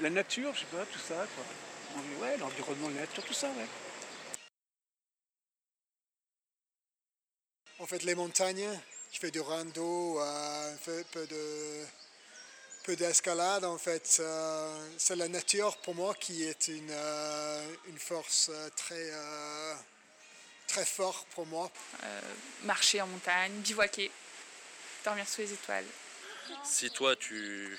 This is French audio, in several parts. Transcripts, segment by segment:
la nature, je sais pas, tout ça, quoi. Ouais, l'environnement, la nature, tout ça, ouais. En fait, les montagnes, je fais du rando, euh, un peu de peu d'escalade en fait. Euh, c'est la nature pour moi qui est une, euh, une force euh, très, très forte pour moi. marcher en montagne, bivouaquer, dormir sous les étoiles. Si toi tu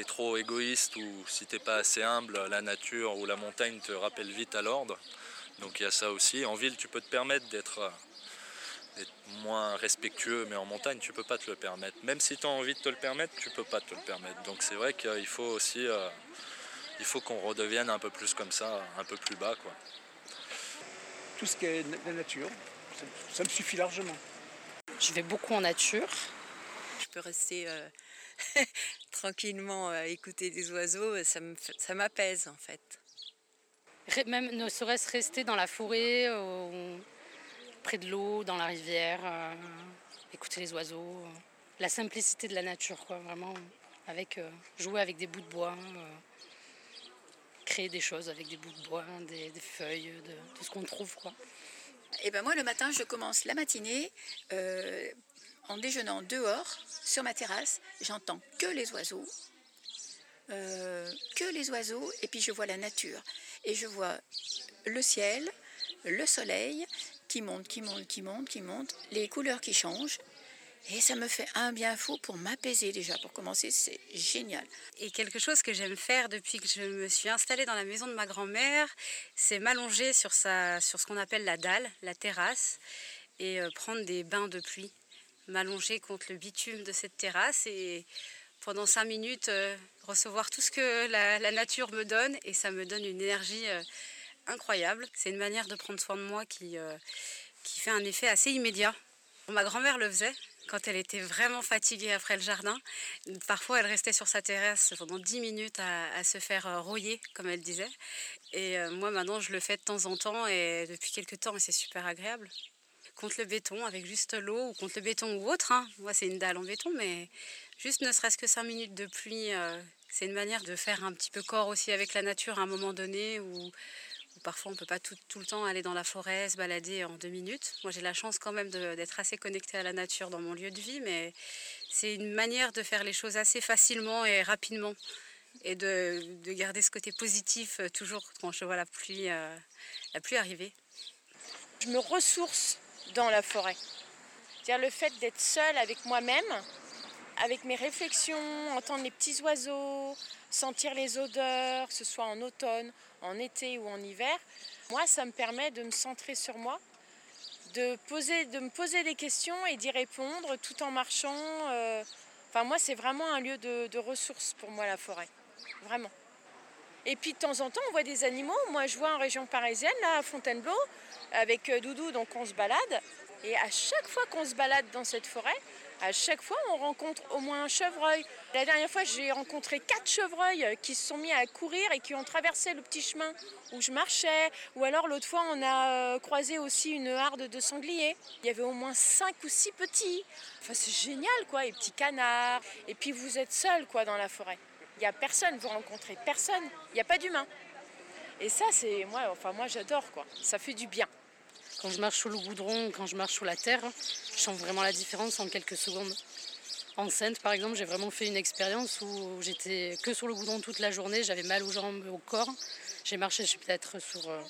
es trop égoïste ou si t'es pas assez humble, la nature ou la montagne te rappelle vite à l'ordre. Donc il y a ça aussi. En ville, tu peux te permettre d'être être moins respectueux, mais en montagne, tu peux pas te le permettre. Même si tu as envie de te le permettre, tu peux pas te le permettre. Donc c'est vrai qu'il faut aussi, euh, il faut qu'on redevienne un peu plus comme ça, un peu plus bas, quoi. Tout ce qui est la nature, ça, me suffit largement. Je vais beaucoup en nature. Je peux rester euh, tranquillement à écouter des oiseaux, ça m'apaise en fait. Même ne serait-ce rester dans la forêt, près de l'eau, dans la rivière, euh, écouter les oiseaux, euh, la simplicité de la nature, quoi, vraiment, avec euh, jouer avec des bouts de bois, créer des choses avec des bouts de bois, des, feuilles, de, tout ce qu'on trouve, quoi. Et eh ben moi, le matin, je commence la matinée en déjeunant dehors, sur ma terrasse. J'entends que les oiseaux, que les oiseaux, et puis je vois la nature. Et je vois le ciel, le soleil, qui monte, qui monte, qui monte, qui monte, les couleurs qui changent. Et ça me fait un bien fou pour m'apaiser déjà. Pour commencer, c'est génial. Et quelque chose que j'aime faire depuis que je me suis installée dans la maison de ma grand-mère, c'est m'allonger sur, sa, sur ce qu'on appelle la dalle, la terrasse, et euh, prendre des bains de pluie. M'allonger contre le bitume de cette terrasse et pendant cinq minutes euh, recevoir tout ce que la, nature me donne. Et ça me donne une énergie. Euh, incroyable. C'est une manière de prendre soin de moi qui, euh, qui fait un effet assez immédiat. Ma grand-mère le faisait quand elle était vraiment fatiguée après le jardin. Parfois, elle restait sur sa terrasse pendant 10 minutes à, se faire rouiller, comme elle disait. Et moi, maintenant, je le fais de temps en temps et depuis quelques temps, c'est super agréable. Contre le béton, avec juste l'eau, ou contre le béton ou autre. Hein. Moi, c'est une dalle en béton, mais juste ne serait-ce que 5 minutes de pluie, c'est une manière de faire un petit peu corps aussi avec la nature à un moment donné, où Parfois, on ne peut pas tout, le temps aller dans la forêt, se balader en deux minutes. Moi, j'ai la chance quand même d'être assez connectée à la nature dans mon lieu de vie, mais c'est une manière de faire les choses assez facilement et rapidement et de, garder ce côté positif euh, toujours quand je vois la pluie, euh, la pluie arriver. Je me ressource dans la forêt. C'est-à-dire le fait d'être seule avec moi-même, avec mes réflexions, entendre les petits oiseaux, sentir les odeurs, que ce soit en automne, en été ou en hiver, moi, ça me permet de me centrer sur moi, de, poser, de me poser des questions et d'y répondre tout en marchant. Euh, enfin, moi, c'est vraiment un lieu de ressources pour moi, la forêt. Vraiment. Et puis de temps en temps, on voit des animaux. Moi, je vois en région parisienne, là, à Fontainebleau, avec euh, Doudou, donc on se balade. Et à chaque fois qu'on se balade dans cette forêt, à chaque fois, on rencontre au moins un chevreuil. La dernière fois, j'ai rencontré quatre chevreuils qui se sont mis à courir et qui ont traversé le petit chemin où je marchais. Ou alors, l'autre fois, on a euh, croisé aussi une harde de sangliers. Il y avait au moins cinq ou six petits. Enfin, c'est génial, quoi. Et petits canards. Et puis, vous êtes seul, quoi, dans la forêt. Il n'y a personne, vous rencontrez personne. Il n'y a pas d'humain. Et ça, c'est moi, enfin, moi, j'adore, quoi. Ça fait du bien. Quand je marche sur le goudron, quand je marche sur la terre, je sens vraiment la différence en quelques secondes. En Sainte, par exemple, j'ai vraiment fait une expérience où j'étais que sur le goudron toute la journée, j'avais mal aux jambes, au corps. J'ai marché, je suis peut-être sur euh,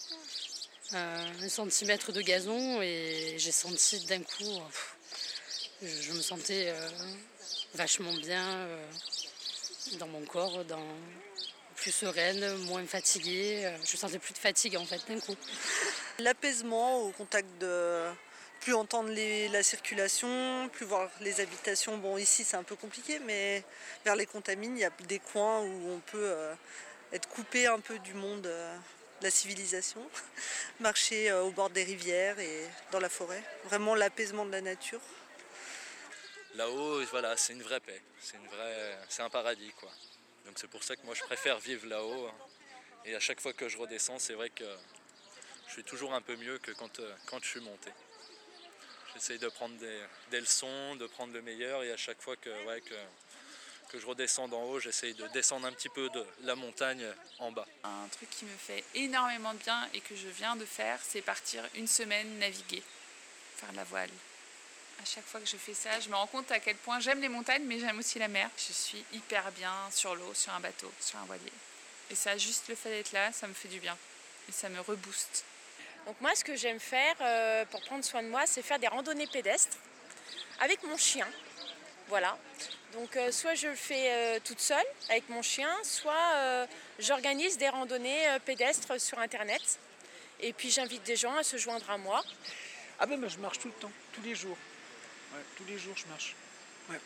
un centimètre de gazon et j'ai senti d'un coup, je, me sentais euh, vachement bien euh, dans mon corps, plus sereine, moins fatiguée. Euh, je sentais plus de fatigue en fait d'un coup. L'apaisement au contact de plus entendre la circulation, plus voir les habitations. Bon, ici c'est un peu compliqué, mais vers les contamines, il y a des coins où on peut euh, être coupé un peu du monde euh, la civilisation, marcher au bord des rivières et dans la forêt. Vraiment l'apaisement de la nature. Là-haut, voilà, c'est une vraie paix, c'est vraie, un paradis quoi. Donc c'est pour ça que moi je préfère vivre là-haut. Et à chaque fois que je redescends, c'est vrai que je suis toujours un peu mieux que quand, euh, je suis monté. J'essaye de prendre des, leçons, de prendre le meilleur et à chaque fois que, je redescende en haut, j'essaye de descendre un petit peu de la montagne en bas. Un truc qui me fait énormément de bien et que je viens de faire, c'est partir une semaine naviguer, faire la voile. À chaque fois que je fais ça, je me rends compte à quel point j'aime les montagnes, mais j'aime aussi la mer. Je suis hyper bien sur l'eau, sur un bateau, sur un voilier. Et ça, juste le fait d'être là, ça me fait du bien. Et ça me rebooste. Donc moi, ce que j'aime faire euh, pour prendre soin de moi, c'est faire des randonnées pédestres avec mon chien. Voilà. Donc euh, soit je le fais euh, toute seule avec mon chien, soit j'organise des randonnées pédestres sur Internet. Et puis j'invite des gens à se joindre à moi. Ah ben, ben je marche tout le temps, tous les jours. Ouais, tous les jours je marche. Ouais.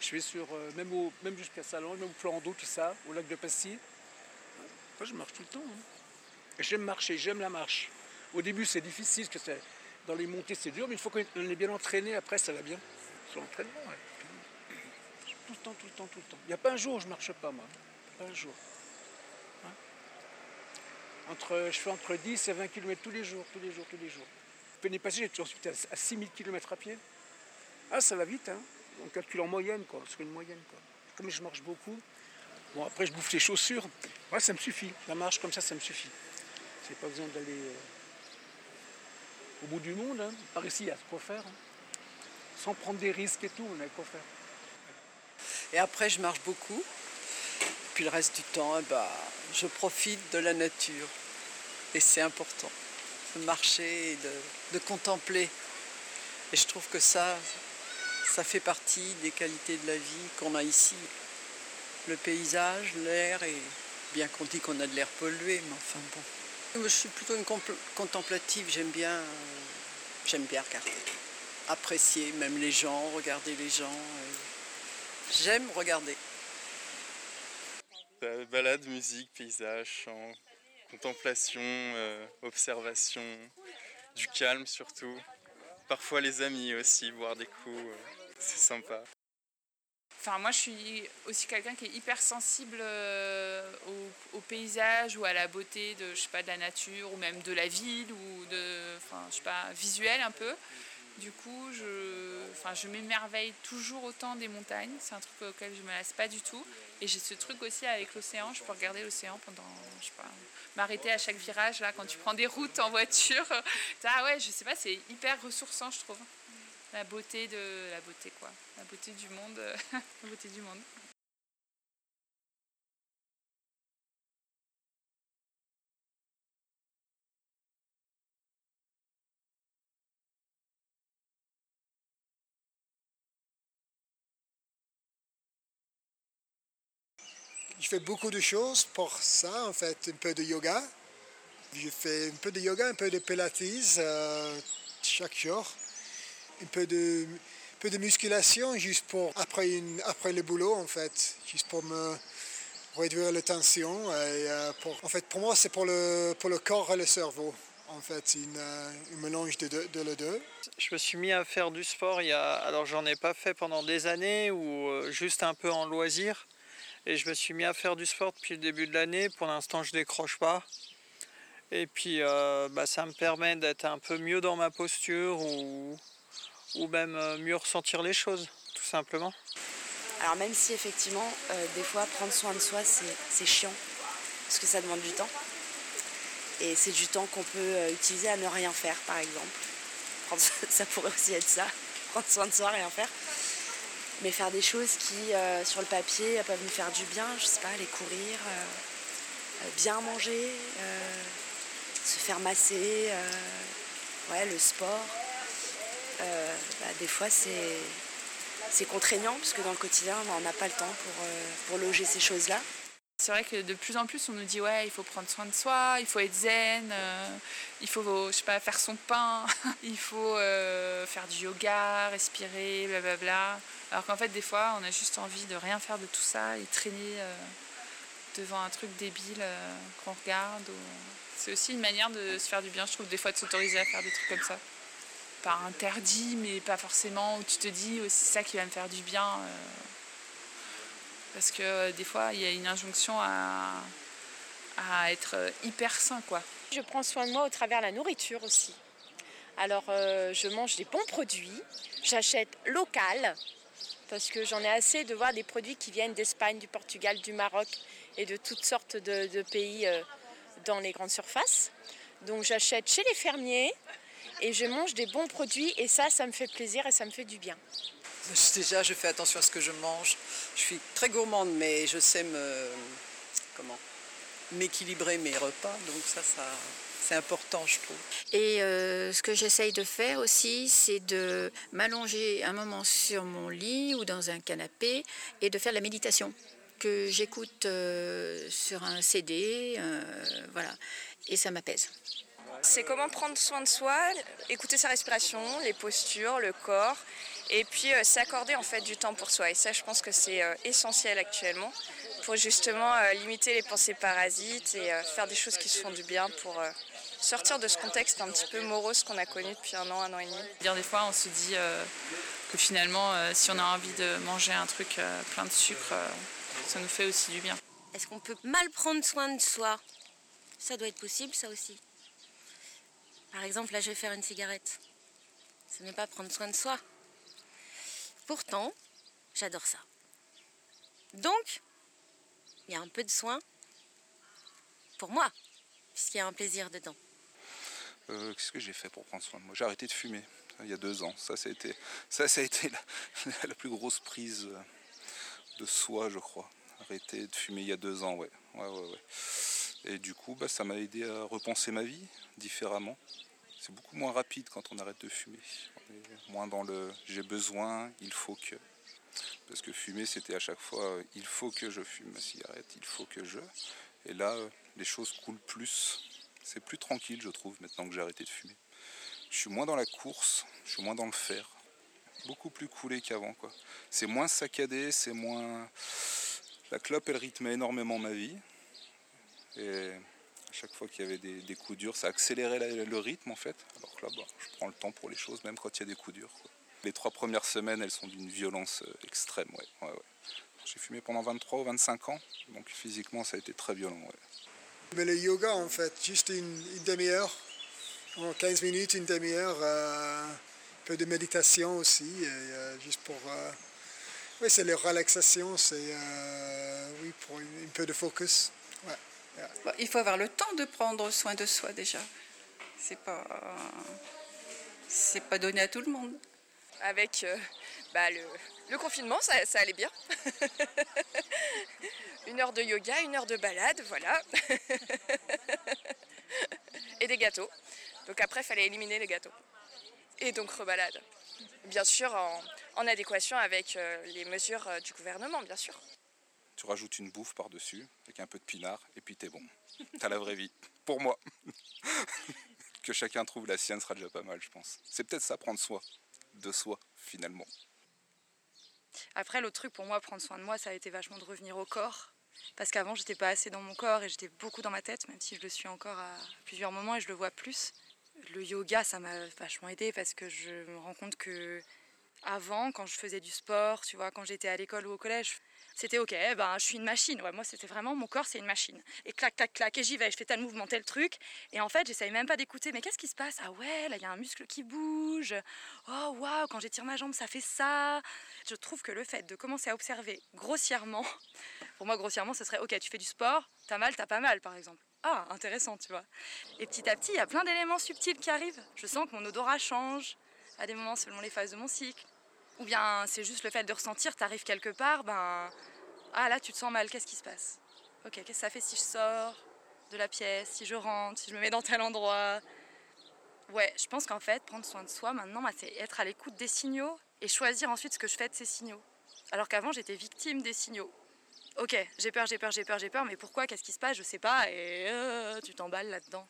Je vais sur, même, au, même jusqu'à Salon, même au plan d'eau, tout ça, au lac de Passy. Moi je marche tout le temps. Hein. J'aime marcher, j'aime la marche. Au début, c'est difficile, parce que dans les montées, c'est dur, mais une fois qu'on est bien entraîné, après, ça va bien. Sur l'entraînement, Tout le temps, tout le temps, tout le temps. Il n'y a pas un jour où je ne marche pas, moi. Pas un jour. Hein entre, je fais entre 10 et 20 km tous les jours, tous les jours, tous les jours. L'année passée, j'étais ensuite à 6000 km à pied. Ah, ça va vite, hein. On calcule en moyenne, quoi, sur une moyenne, quoi. Comme je marche beaucoup, bon, après, je bouffe les chaussures. Ouais, ça me suffit. La marche comme ça, ça me suffit. J'ai pas besoin d'aller euh, au bout du monde. Hein. Par ici, il y a quoi faire. Hein. Sans prendre des risques et tout, on a quoi faire. Et après, je marche beaucoup. Puis le reste du temps, eh ben, je profite de la nature. Et c'est important de marcher et de, contempler. Et je trouve que ça, ça fait partie des qualités de la vie qu'on a ici. Le paysage, l'air, et bien qu'on dit qu'on a de l'air pollué, mais enfin bon. Je suis plutôt une contemplative, j'aime bien, euh, j'aime bien regarder, apprécier même les gens, regarder les gens. J'aime regarder. Balade, musique, paysage, chant, contemplation, euh, observation, du calme surtout. Parfois les amis aussi, boire des coups, euh, c'est sympa. Enfin, moi, je suis aussi quelqu'un qui est hyper sensible euh, au, paysage ou à la beauté de, je sais pas, de la nature ou même de la ville ou de, enfin, je sais pas, visuel un peu. Du coup, je, m'émerveille toujours autant des montagnes. C'est un truc auquel je me lasse pas du tout. Et j'ai ce truc aussi avec l'océan. Je peux regarder l'océan pendant, je sais pas, m'arrêter à chaque virage là quand tu prends des routes en voiture. ah ouais, je sais pas, c'est hyper ressourçant, je trouve la beauté de la beauté quoi, la beauté du monde, la beauté du monde. Je fais beaucoup de choses pour ça, en fait, un peu de yoga. Je fais un peu de yoga, un peu de pilates euh, chaque jour un peu de, peu de musculation juste pour après, une, après le boulot en fait, juste pour me réduire la tension. Et, euh, pour, en fait, pour moi, c'est pour le, pour le corps et le cerveau. En fait, une, euh, un mélange de, de, les deux. Je me suis mis à faire du sport il y a, alors j'en ai pas fait pendant des années ou juste un peu en loisir. Et je me suis mis à faire du sport depuis le début de l'année. Pour l'instant, je décroche pas. Et puis, bah, ça me permet d'être un peu mieux dans ma posture ou, ou même euh, mieux ressentir les choses, tout simplement. Alors même si effectivement, euh, des fois, prendre soin de soi, c'est chiant, parce que ça demande du temps. Et c'est du temps qu'on peut euh, utiliser à ne rien faire, par exemple. ça pourrait aussi être ça, prendre soin de soi, rien faire. Mais faire des choses qui, sur le papier, peuvent nous faire du bien, je sais pas, aller courir, bien manger, se faire masser, ouais, le sport. Euh, bah, des fois c'est contraignant parce que dans le quotidien on n'a pas le temps pour, euh, pour loger ces choses-là. C'est vrai que de plus en plus on nous dit ouais il faut prendre soin de soi, il faut être zen, euh, il faut je sais pas faire son pain, il faut faire du yoga, respirer, blablabla. Alors qu'en fait des fois on a juste envie de rien faire de tout ça et traîner devant un truc débile qu'on regarde. C'est aussi une manière de se faire du bien je trouve des fois de s'autoriser à faire des trucs comme ça pas interdit, mais pas forcément où tu te dis oh, c'est ça qui va me faire du bien. Euh. parce que euh, des fois, il y a une injonction à, être euh, hyper sain. Quoi. Je prends soin de moi au travers de la nourriture aussi. Alors, je mange des bons produits, j'achète local, parce que j'en ai assez de voir des produits qui viennent d'Espagne, du Portugal, du Maroc et de toutes sortes de, pays euh, dans les grandes surfaces. Donc j'achète chez les fermiers et je mange des bons produits et ça, ça me fait plaisir et ça me fait du bien. Déjà, je fais attention à ce que je mange. Je suis très gourmande, mais je sais me comment m'équilibrer mes repas, donc ça, ça c'est important, je trouve. Et euh, ce que j'essaye de faire aussi, c'est de m'allonger un moment sur mon lit ou dans un canapé et de faire la méditation que j'écoute euh, sur un CD, euh, voilà, et ça m'apaise. C'est comment prendre soin de soi, écouter sa respiration, les postures, le corps, et puis s'accorder en fait du temps pour soi. Et ça, je pense que c'est essentiel actuellement pour justement limiter les pensées parasites et faire des choses qui se font du bien pour sortir de ce contexte un petit peu morose qu'on a connu depuis un an, un an et demi. Dire des fois, on se dit euh, que finalement, euh, si on a envie de manger un truc euh, plein de sucre, ça nous fait aussi du bien. Est-ce qu'on peut mal prendre soin de soi? Ça doit être possible, ça aussi. Par exemple, là, je vais faire une cigarette. Ce n'est pas prendre soin de soi. Pourtant, j'adore ça. Donc, il y a un peu de soin pour moi, puisqu'il y a un plaisir dedans. Euh, qu'est-ce que j'ai fait pour prendre soin de moi? J'ai arrêté de fumer il y a deux ans. Ça, ça a été, ça, ça a été la, plus grosse prise euh, de soi, je crois. Arrêter de fumer il y a deux ans, ouais. ouais, ouais. Et du coup, bah, ça m'a aidé à repenser ma vie différemment. C'est beaucoup moins rapide quand on arrête de fumer. moins dans le j'ai besoin, il faut que. Parce que fumer, c'était à chaque fois euh, il faut que je fume ma cigarette, il faut que je. Et là, les choses coulent plus c'est plus tranquille, je trouve, maintenant que j'ai arrêté de fumer. Je suis moins dans la course, je suis moins dans le faire. Beaucoup plus coulé qu'avant. C'est moins saccadé, c'est moins. La clope, elle rythmait énormément ma vie. Et à chaque fois qu'il y avait des, coups durs, ça accélérait le rythme, en fait. Alors que là, bah, je prends le temps pour les choses, même quand il y a des coups durs. Les trois premières semaines, elles sont d'une violence euh, extrême. J'ai fumé pendant 23 ou 25 ans, donc physiquement, ça a été très violent. Mais le yoga, en fait, juste une, demi-heure, 15 minutes, une demi-heure, euh, un peu de méditation aussi, euh, juste pour... Euh, oui, c'est la relaxation, c'est oui, pour un peu de focus. il faut avoir le temps de prendre soin de soi déjà. C'est pas, c'est pas donné à tout le monde. Avec bah, le, confinement, ça, ça allait bien. une heure de yoga, une heure de balade, voilà. et des gâteaux. Donc après, il fallait éliminer les gâteaux. Et donc rebalade. Bien sûr, en, adéquation avec euh, les mesures euh, du gouvernement, bien sûr. Tu rajoutes une bouffe par-dessus, avec un peu de pinard, et puis t'es bon. T'as la vraie vie. Pour moi. que chacun trouve la sienne sera déjà pas mal, je pense. C'est peut-être ça, prendre soin de soi, finalement. Après, l'autre truc pour moi, prendre soin de moi, ça a été vachement de revenir au corps. Parce qu'avant, j'étais pas assez dans mon corps et j'étais beaucoup dans ma tête, même si je le suis encore à plusieurs moments et je le vois plus. Le yoga, ça m'a vachement aidé parce que je me rends compte que avant, quand je faisais du sport, tu vois, quand j'étais à l'école ou au collège, c'était ok, ben je suis une machine. Ouais, moi, c'était vraiment mon corps, c'est une machine. Et clac, clac, clac, et j'y vais, je fais tel mouvement, tel truc. Et en fait, j'essayais même pas d'écouter, mais qu'est-ce qui se passe? Ah ouais, là, il y a un muscle qui bouge. Oh waouh, quand j'étire ma jambe, ça fait ça. Je trouve que le fait de commencer à observer grossièrement, pour moi, grossièrement, ce serait ok, tu fais du sport, t'as mal, t'as pas mal, par exemple. Ah, intéressant, tu vois. Et petit à petit, il y a plein d'éléments subtils qui arrivent. Je sens que mon odorat change à des moments selon les phases de mon cycle. Ou bien c'est juste le fait de ressentir, tu arrives quelque part, ben ah là tu te sens mal, qu'est-ce qui se passe? Ok, qu'est-ce que ça fait si je sors de la pièce, si je rentre, si je me mets dans tel endroit? Ouais, je pense qu'en fait, prendre soin de soi maintenant, bah, c'est être à l'écoute des signaux et choisir ensuite ce que je fais de ces signaux. Alors qu'avant, j'étais victime des signaux. Ok, j'ai peur, j'ai peur, j'ai peur, j'ai peur, mais pourquoi? Qu'est-ce qui se passe? Je sais pas, et euh, tu t'emballes là-dedans.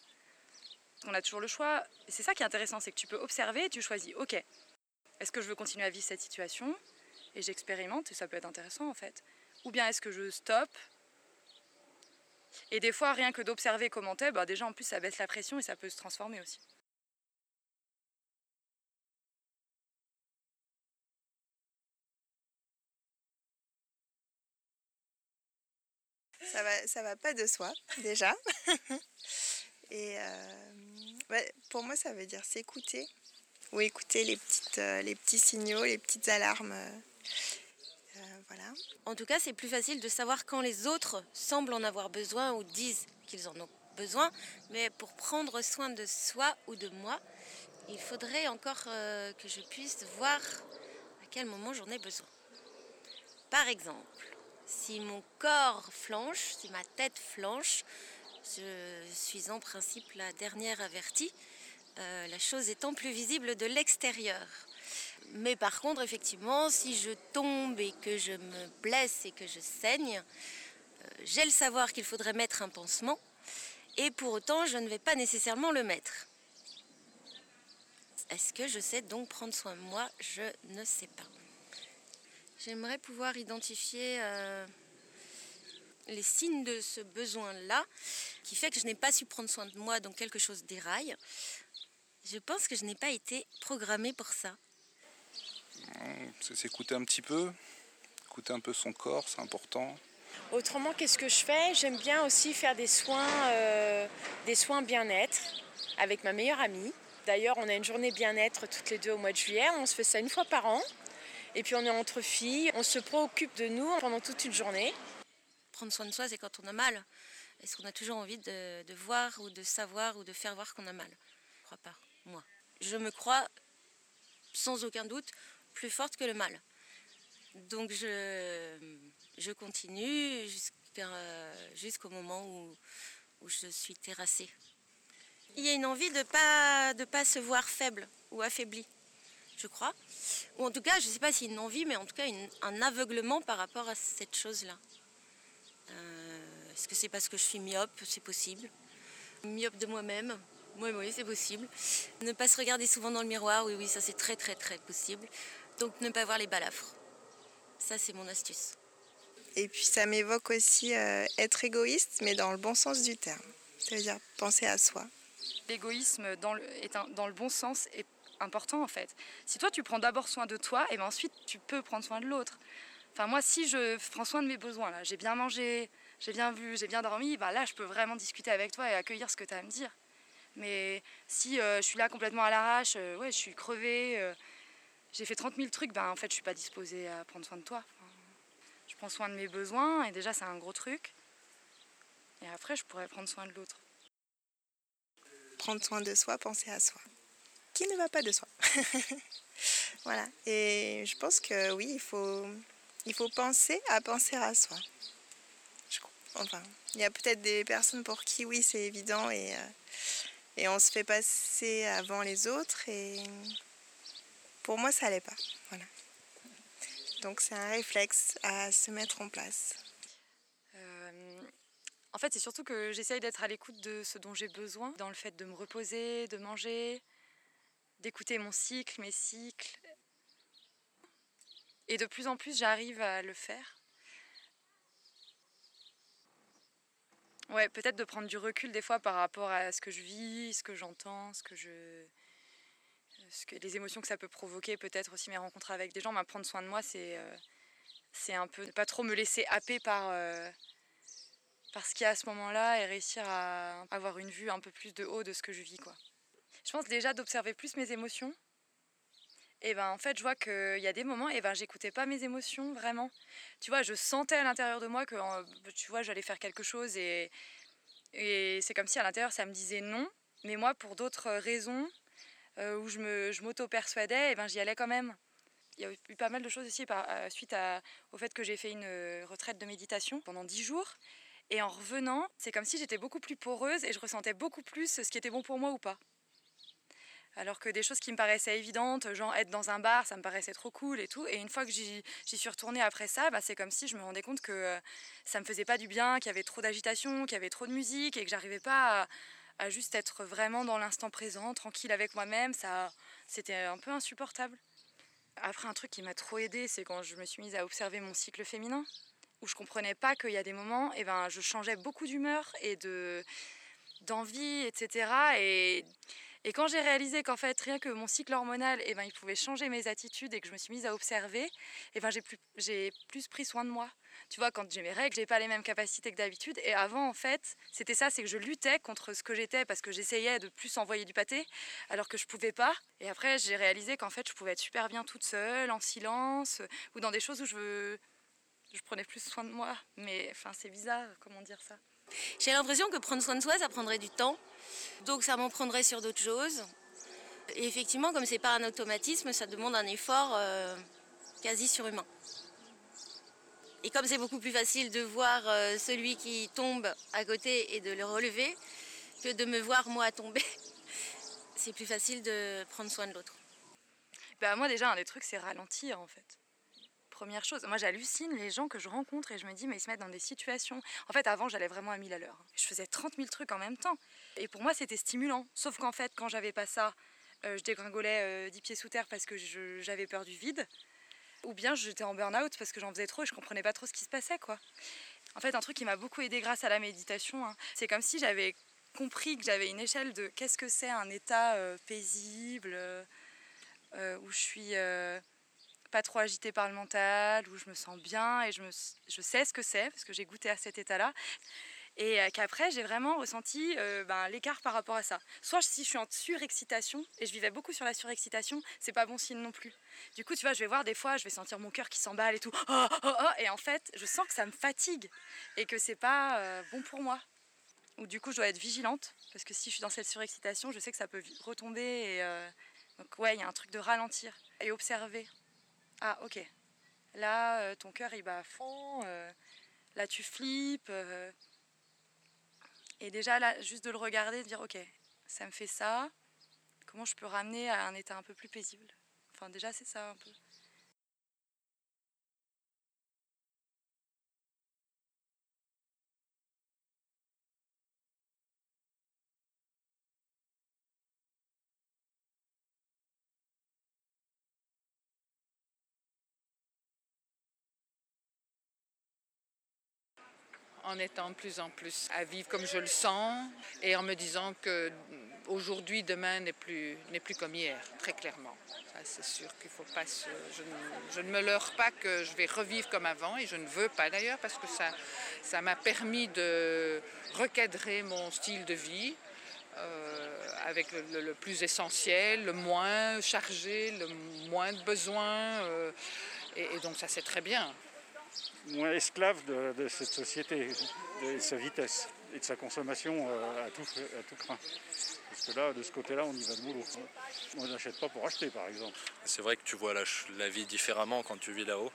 On a toujours le choix, c'est ça qui est intéressant, c'est que tu peux observer et tu choisis, ok, est-ce que je veux continuer à vivre cette situation Et j'expérimente et ça peut être intéressant en fait. Ou bien est-ce que je stoppe Et des fois, rien que d'observer comment t'es, bah déjà en plus ça baisse la pression et ça peut se transformer aussi. Ça va, va pas de soi, déjà. Et euh, pour moi, ça veut dire s'écouter ou écouter les, petites, euh, les petits signaux, les petites alarmes. voilà. En tout cas, c'est plus facile de savoir quand les autres semblent en avoir besoin ou disent qu'ils en ont besoin. Mais pour prendre soin de soi ou de moi, il faudrait encore euh, que je puisse voir à quel moment j'en ai besoin. Par exemple, si mon corps flanche, si ma tête flanche, je suis en principe la dernière avertie, euh, la chose étant plus visible de l'extérieur. Mais par contre, effectivement, si je tombe et que je me blesse et que je saigne, euh, j'ai le savoir qu'il faudrait mettre un pansement, et pour autant, je ne vais pas nécessairement le mettre. Est-ce que je sais donc prendre soin de moi? Je ne sais pas. J'aimerais pouvoir identifier euh, les signes de ce besoin-là, qui fait que je n'ai pas su prendre soin de moi, donc quelque chose déraille. Je pense que je n'ai pas été programmée pour ça. C'est s'écouter un petit peu, écouter un peu son corps, c'est important. Autrement, qu'est-ce que je fais? J'aime bien aussi faire des soins, euh, des soins bien-être avec ma meilleure amie. D'ailleurs, on a une journée bien-être toutes les deux au mois de juillet. On se fait ça une fois par an. Et puis on est entre filles. On se préoccupe de nous pendant toute une journée. Prendre soin de soi, c'est quand on a mal. Est-ce qu'on a toujours envie de, de voir ou de savoir ou de faire voir qu'on a mal? Je crois pas, moi. Je me crois, sans aucun doute, plus forte que le mal. Donc je, je continue jusqu'au moment où, où je suis terrassée. Il y a une envie de ne pas, de pas se voir faible ou affaiblie, je crois. Ou en tout cas, je ne sais pas si une envie, mais en tout cas un aveuglement par rapport à cette chose-là. Euh, Est-ce que c'est parce que je suis myope? C'est possible. Myope de moi-même Oui, oui, c'est possible. Ne pas se regarder souvent dans le miroir, oui, oui, ça c'est très, très, très possible. Donc ne pas voir les balafres. Ça, c'est mon astuce. Et puis ça m'évoque aussi euh, être égoïste, mais dans le bon sens du terme. Ça veut dire penser à soi. L'égoïsme dans le, est un- dans le bon sens est important en fait. Si toi tu prends d'abord soin de toi, et ben ensuite tu peux prendre soin de l'autre. Enfin moi si je prends soin de mes besoins là, j'ai bien mangé, j'ai bien vu, j'ai bien dormi, bah là je peux vraiment discuter avec toi et accueillir ce que tu as à me dire. Mais si euh, je suis là complètement à l'arrache, euh, ouais je suis crevée, euh, j'ai fait 30 000 trucs, ben en fait je suis pas disposée à prendre soin de toi. Je prends soin de mes besoins et déjà c'est un gros truc. Et après je pourrais prendre soin de l'autre. Prendre soin de soi, penser à soi. Qui ne va pas de soi? Voilà. Et je pense que oui, il faut, il faut penser à penser à soi. Enfin, il y a peut-être des personnes pour qui oui, c'est évident et, et on se fait passer avant les autres et pour moi, ça n'allait pas. Voilà. Donc c'est un réflexe à se mettre en place. Euh, en fait, c'est surtout que j'essaye d'être à l'écoute de ce dont j'ai besoin, dans le fait de me reposer, de manger, d'écouter mon cycle, mes cycles. Et de plus en plus, j'arrive à le faire. Ouais, peut-être de prendre du recul des fois par rapport à ce que je vis, ce que j'entends, ce que je. Ce que, les émotions que ça peut provoquer, peut-être aussi mes rencontres avec des gens. Mais prendre soin de moi, c'est euh, un peu ne pas trop me laisser happer par, euh, par ce qu'il y a à ce moment-là et réussir à avoir une vue un peu plus de haut de ce que je vis. Quoi. Je pense déjà d'observer plus mes émotions. Et ben en fait, je vois qu'il y a des moments, et ben j'écoutais pas mes émotions vraiment. Tu vois, je sentais à l'intérieur de moi que tu vois, j'allais faire quelque chose et, et c'est comme si à l'intérieur ça me disait non, mais moi pour d'autres raisons euh, où je me je m'auto-persuadais, et ben j'y allais quand même. Il y a eu pas mal de choses aussi par, euh, suite à- au fait que j'ai fait une euh, retraite de méditation pendant 10 jours. Et en revenant, c'est comme si j'étais beaucoup plus poreuse et je ressentais beaucoup plus ce qui était bon pour moi ou pas. Alors que des choses qui me paraissaient évidentes, genre être dans un bar, ça me paraissait trop cool et tout. Et une fois que j'y suis retournée après ça, bah, c'est comme si je me rendais compte que euh, ça me faisait pas du bien, qu'il y avait trop d'agitation, qu'il y avait trop de musique et que j'arrivais pas à, juste être vraiment dans l'instant présent, tranquille avec moi-même. Ça, c'était un peu insupportable. Après, un truc qui m'a trop aidée, c'est quand je me suis mise à observer mon cycle féminin, où je comprenais pas qu'il y a des moments, et ben, je changeais beaucoup d'humeur et de d'envie, etc. Et, et quand j'ai réalisé qu'en fait, rien que mon cycle hormonal, et ben, il pouvait changer mes attitudes et que je me suis mise à observer, et ben, j'ai plus, plus pris soin de moi. Tu vois, quand j'ai mes règles, j'ai pas les mêmes capacités que d'habitude. Et avant, en fait, c'était ça, c'est que je luttais contre ce que j'étais parce que j'essayais de plus envoyer du pâté, alors que je pouvais pas. Et après, j'ai réalisé qu'en fait, je pouvais être super bien toute seule, en silence, ou dans des choses où je je prenais plus soin de moi. Mais enfin, c'est bizarre, comment dire ça? J'ai l'impression que prendre soin de soi, ça prendrait du temps. Donc ça m'en prendrait sur d'autres choses. Et effectivement, comme c'est pas un automatisme, ça demande un effort euh, quasi surhumain. Et comme c'est beaucoup plus facile de voir euh, celui qui tombe à côté et de le relever que de me voir moi tomber, c'est plus facile de prendre soin de l'autre. Bah moi déjà, un des trucs, c'est ralentir en fait. Première chose, moi j'hallucine les gens que je rencontre et je me dis, mais ils se mettent dans des situations. En fait, avant, j'allais vraiment à 1000 à l'heure. Je faisais 30 000 trucs en même temps. Et pour moi, c'était stimulant. Sauf qu'en fait, quand j'avais pas ça, euh, je dégringolais euh, 10 pieds sous terre parce que j'avais peur du vide. Ou bien j'étais en burn-out parce que j'en faisais trop et je comprenais pas trop ce qui se passait, quoi. En fait, un truc qui m'a beaucoup aidé grâce à la méditation, hein, c'est comme si j'avais compris que j'avais une échelle de qu'est-ce que c'est un état euh, paisible, euh, où je suis pas trop agitée par le mental, où je me sens bien et je, me, je sais ce que c'est parce que j'ai goûté à cet état-là. Et euh, qu'après, j'ai vraiment ressenti euh, ben, l'écart par rapport à ça. Soit si je suis en surexcitation, et je vivais beaucoup sur la surexcitation, c'est pas bon signe non plus. Du coup, tu vois, je vais voir des fois, je vais sentir mon cœur qui s'emballe et tout. Oh, oh, oh, et en fait, je sens que ça me fatigue et que c'est pas euh, bon pour moi. Ou du coup, je dois être vigilante parce que si je suis dans cette surexcitation, je sais que ça peut retomber. Et, donc, ouais, il y a un truc de ralentir et observer. Ah, ok. Là, euh, ton cœur il bat à fond. euh, là, tu flippes. euh, et déjà, là, juste de le regarder, de dire ok, ça me fait ça. Comment je peux ramener à un état un peu plus paisible? Enfin, déjà, c'est ça un peu. En étant de plus en plus à vivre comme je le sens et en me disant que aujourd'hui, demain n'est plus, n'est plus comme hier, très clairement. C'est sûr qu'il faut pas je, ne, me leurre pas que je vais revivre comme avant et je ne veux pas d'ailleurs parce que ça, ça m'a permis de recadrer mon style de vie. euh, avec le, plus essentiel, le moins chargé, le moins de besoins. euh, et donc ça c'est très bien. Moins esclave de, cette société, de sa vitesse et de sa consommation euh, à tout, à tout craint. Parce que là, de ce côté-là, on y va de boulot. On n'achète pas pour acheter, par exemple. C'est vrai que tu vois la, vie différemment quand tu vis là-haut.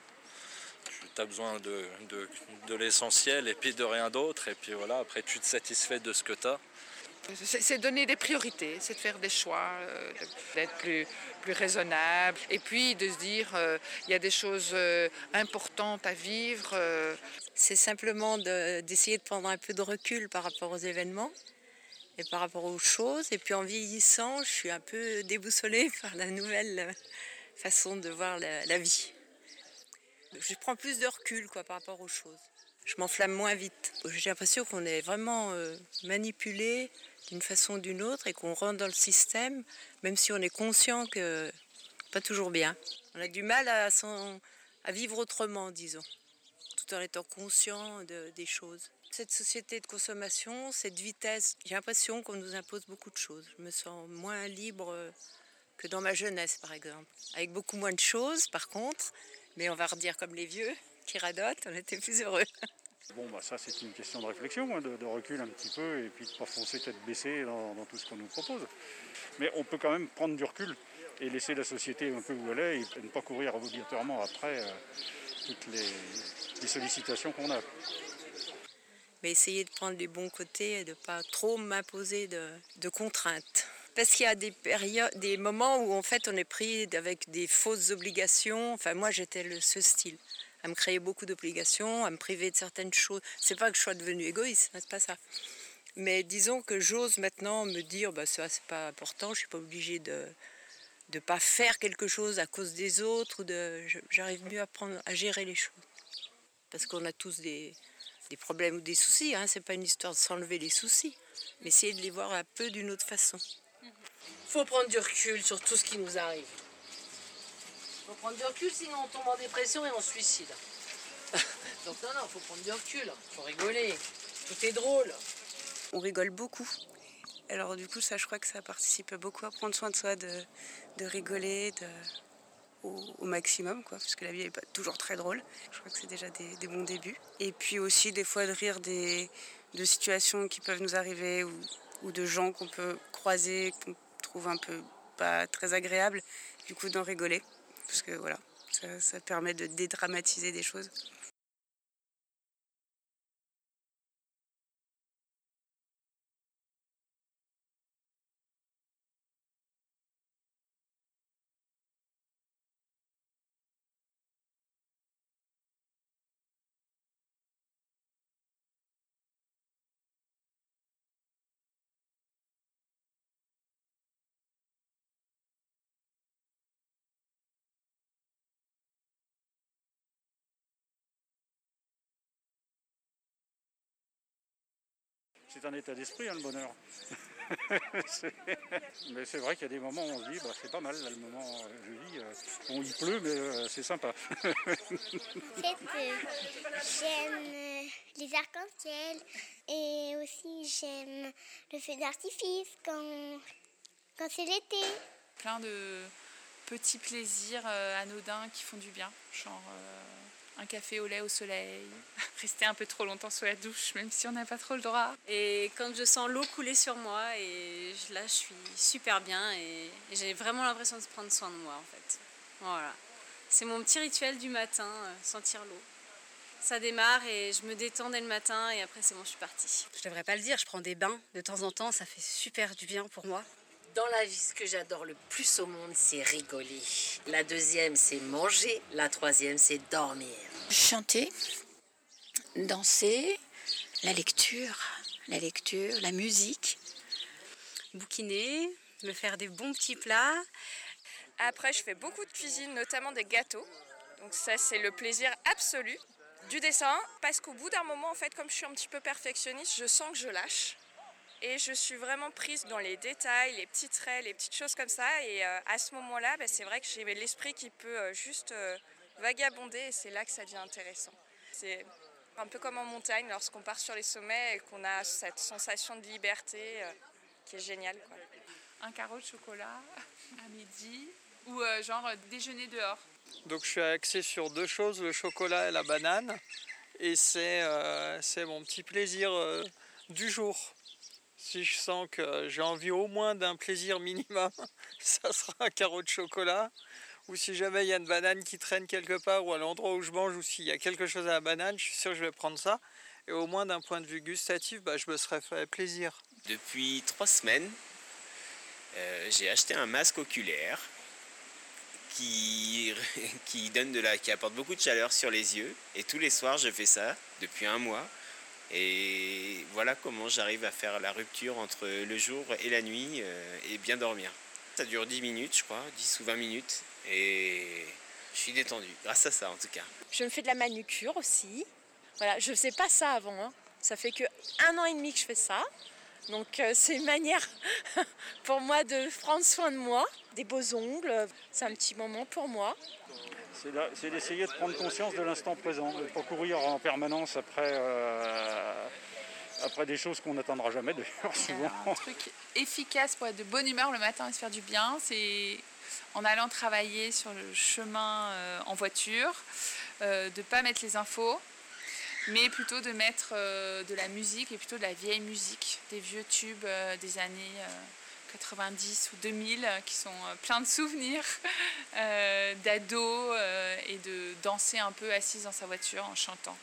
Tu as besoin de, de- de l'essentiel et puis de rien d'autre. Et puis voilà, après tu te satisfais de ce que tu as. C'est donner des priorités, c'est de faire des choix, euh, d'être plus, plus raisonnable. Et puis de se dire, euh, il y a des choses euh, importantes à vivre. C'est simplement de- d'essayer de, prendre un peu de recul par rapport aux événements et par rapport aux choses. Et puis en vieillissant, je suis un peu déboussolée par la nouvelle façon de voir la, vie. Je prends plus de recul quoi, par rapport aux choses. Je m'enflamme moins vite. J'ai l'impression qu'on est vraiment manipulé d'une façon ou d'une autre et qu'on rentre dans le système, même si on est conscient que pas toujours bien. On a du mal à, vivre autrement, disons tout en étant conscient de- des choses. Cette société de consommation, cette vitesse, j'ai l'impression qu'on nous impose beaucoup de choses. Je me sens moins libre que dans ma jeunesse, par exemple. Avec beaucoup moins de choses, par contre, mais on va redire comme les vieux qui radotent, on était plus heureux. Bon, bah, ça, c'est une question de réflexion, hein, de, recul un petit peu, et puis de ne pas foncer tête baissée dans, dans tout ce qu'on nous propose. Mais on peut quand même prendre du recul et laisser la société un peu où elle est, et ne pas courir obligatoirement après euh, toutes les, sollicitations qu'on a. mais essayer de prendre les bons côtés et de pas trop m'imposer de, contraintes. Parce qu'il y a des périodes, des moments où en fait on est pris avec des fausses obligations. Enfin moi j'étais ce style, à me créer beaucoup d'obligations, à me priver de certaines choses. C'est pas que je sois devenue égoïste, hein, c'est pas ça. Mais disons que j'ose maintenant me dire, bah ça c'est pas important, je suis pas obligée de de pas faire quelque chose à cause des autres de, j'arrive mieux à prendre, à gérer les choses. Parce qu'on a tous des, des problèmes ou des soucis. Hein. C'est pas une histoire de s'enlever les soucis, mais essayer de les voir un peu d'une autre façon. faut prendre du recul sur tout ce qui nous arrive. Faut prendre du recul, sinon on tombe en dépression et on se suicide. Donc non, non, faut prendre du recul, faut rigoler. Tout est drôle. On rigole beaucoup. Alors du coup, ça, je crois que ça participe beaucoup à prendre soin de soi, de, rigoler, au, maximum, quoi, parce que la vie n'est pas toujours très drôle. Je crois que c'est déjà des, bons débuts. Et puis aussi des fois de rire des, de situations qui peuvent nous arriver ou, ou de gens qu'on peut croiser, qu'on trouve un peu pas très agréables, du coup d'en rigoler, parce que voilà, ça, ça permet de dédramatiser des choses. C'est un état d'esprit, hein, le bonheur. mais c'est vrai qu'il y a des moments où on se dit, bah, c'est pas mal, là, le moment euh, je vis. Euh, bon, il pleut, mais euh, c'est sympa. j'aime les arcs-en-ciel et aussi j'aime le feu d'artifice quand, quand c'est l'été. Plein de petits plaisirs anodins qui font du bien, genre un café au lait au soleil, rester un peu trop longtemps sous la douche, même si on n'a pas trop le droit. Et quand je sens l'eau couler sur moi, et là je suis super bien et, j'ai vraiment l'impression de prendre soin de moi en fait. Voilà. C'est mon petit rituel du matin, euh, sentir l'eau. Ça démarre et je me détends dès le matin et après c'est bon, je suis partie. Je devrais pas le dire, je prends des bains de temps en temps, ça fait super du bien pour moi. Dans la vie, ce que j'adore le plus au monde, c'est rigoler. La deuxième, c'est manger. La troisième, c'est dormir. Chanter, danser, la lecture, la lecture, la musique. Bouquiner, me faire des bons petits plats. Après, je fais beaucoup de cuisine, notamment des gâteaux. Donc ça, c'est le plaisir absolu du dessin. Parce qu'au bout d'un moment, en fait, comme je suis un petit peu perfectionniste, je sens que je lâche. Et je suis vraiment prise dans les détails, les petits traits, les petites choses comme ça. Et euh, à ce moment-là, bah, c'est vrai que j'ai l'esprit qui peut euh, juste euh, vagabonder et c'est là que ça devient intéressant. C'est un peu comme en montagne lorsqu'on part sur les sommets et qu'on a cette sensation de liberté qui est géniale. Un carreau de chocolat à midi ou genre déjeuner dehors. Donc je suis axé sur deux choses, le chocolat et la banane. Et c'est mon petit plaisir du jour. Si je sens que j'ai envie au moins d'un plaisir minimum, ça sera un carreau de chocolat. Ou si jamais il y a une banane qui traîne quelque part ou à l'endroit où je mange ou s'il y a quelque chose à la banane, je suis sûr que je vais prendre ça. Et au moins d'un point de vue gustatif, bah, je me serais fait plaisir. Depuis trois semaines, euh, j'ai acheté un masque oculaire qui, donne de la, qui apporte beaucoup de chaleur sur les yeux. Et tous les soirs, je fais ça depuis un mois. Et voilà comment j'arrive à faire la rupture entre le jour et la nuit euh, et bien dormir. Ça dure 10 minutes, je crois, 10 ou 20 minutes. Et je suis détendu, grâce à ça en tout cas. Je me fais de la manucure aussi. Voilà, je ne faisais pas ça avant. Hein. Ça fait que un an et demi que je fais ça. Donc euh, c'est une manière pour moi de prendre soin de moi. Des beaux ongles, c'est un petit moment pour moi c'est d'essayer de prendre conscience de l'instant présent, de ne pas courir en permanence après, euh, après des choses qu'on n'atteindra jamais d'ailleurs souvent. Un truc efficace pour être de bonne humeur le matin et se faire du bien, c'est en allant travailler sur le chemin euh, en voiture, euh, de ne pas mettre les infos, mais plutôt de mettre de la musique et plutôt de la vieille musique, des vieux tubes des années 90 ou 2000 euh, qui sont euh, pleins de souvenirs euh, d'ados et de danser un peu assise dans sa voiture en chantant.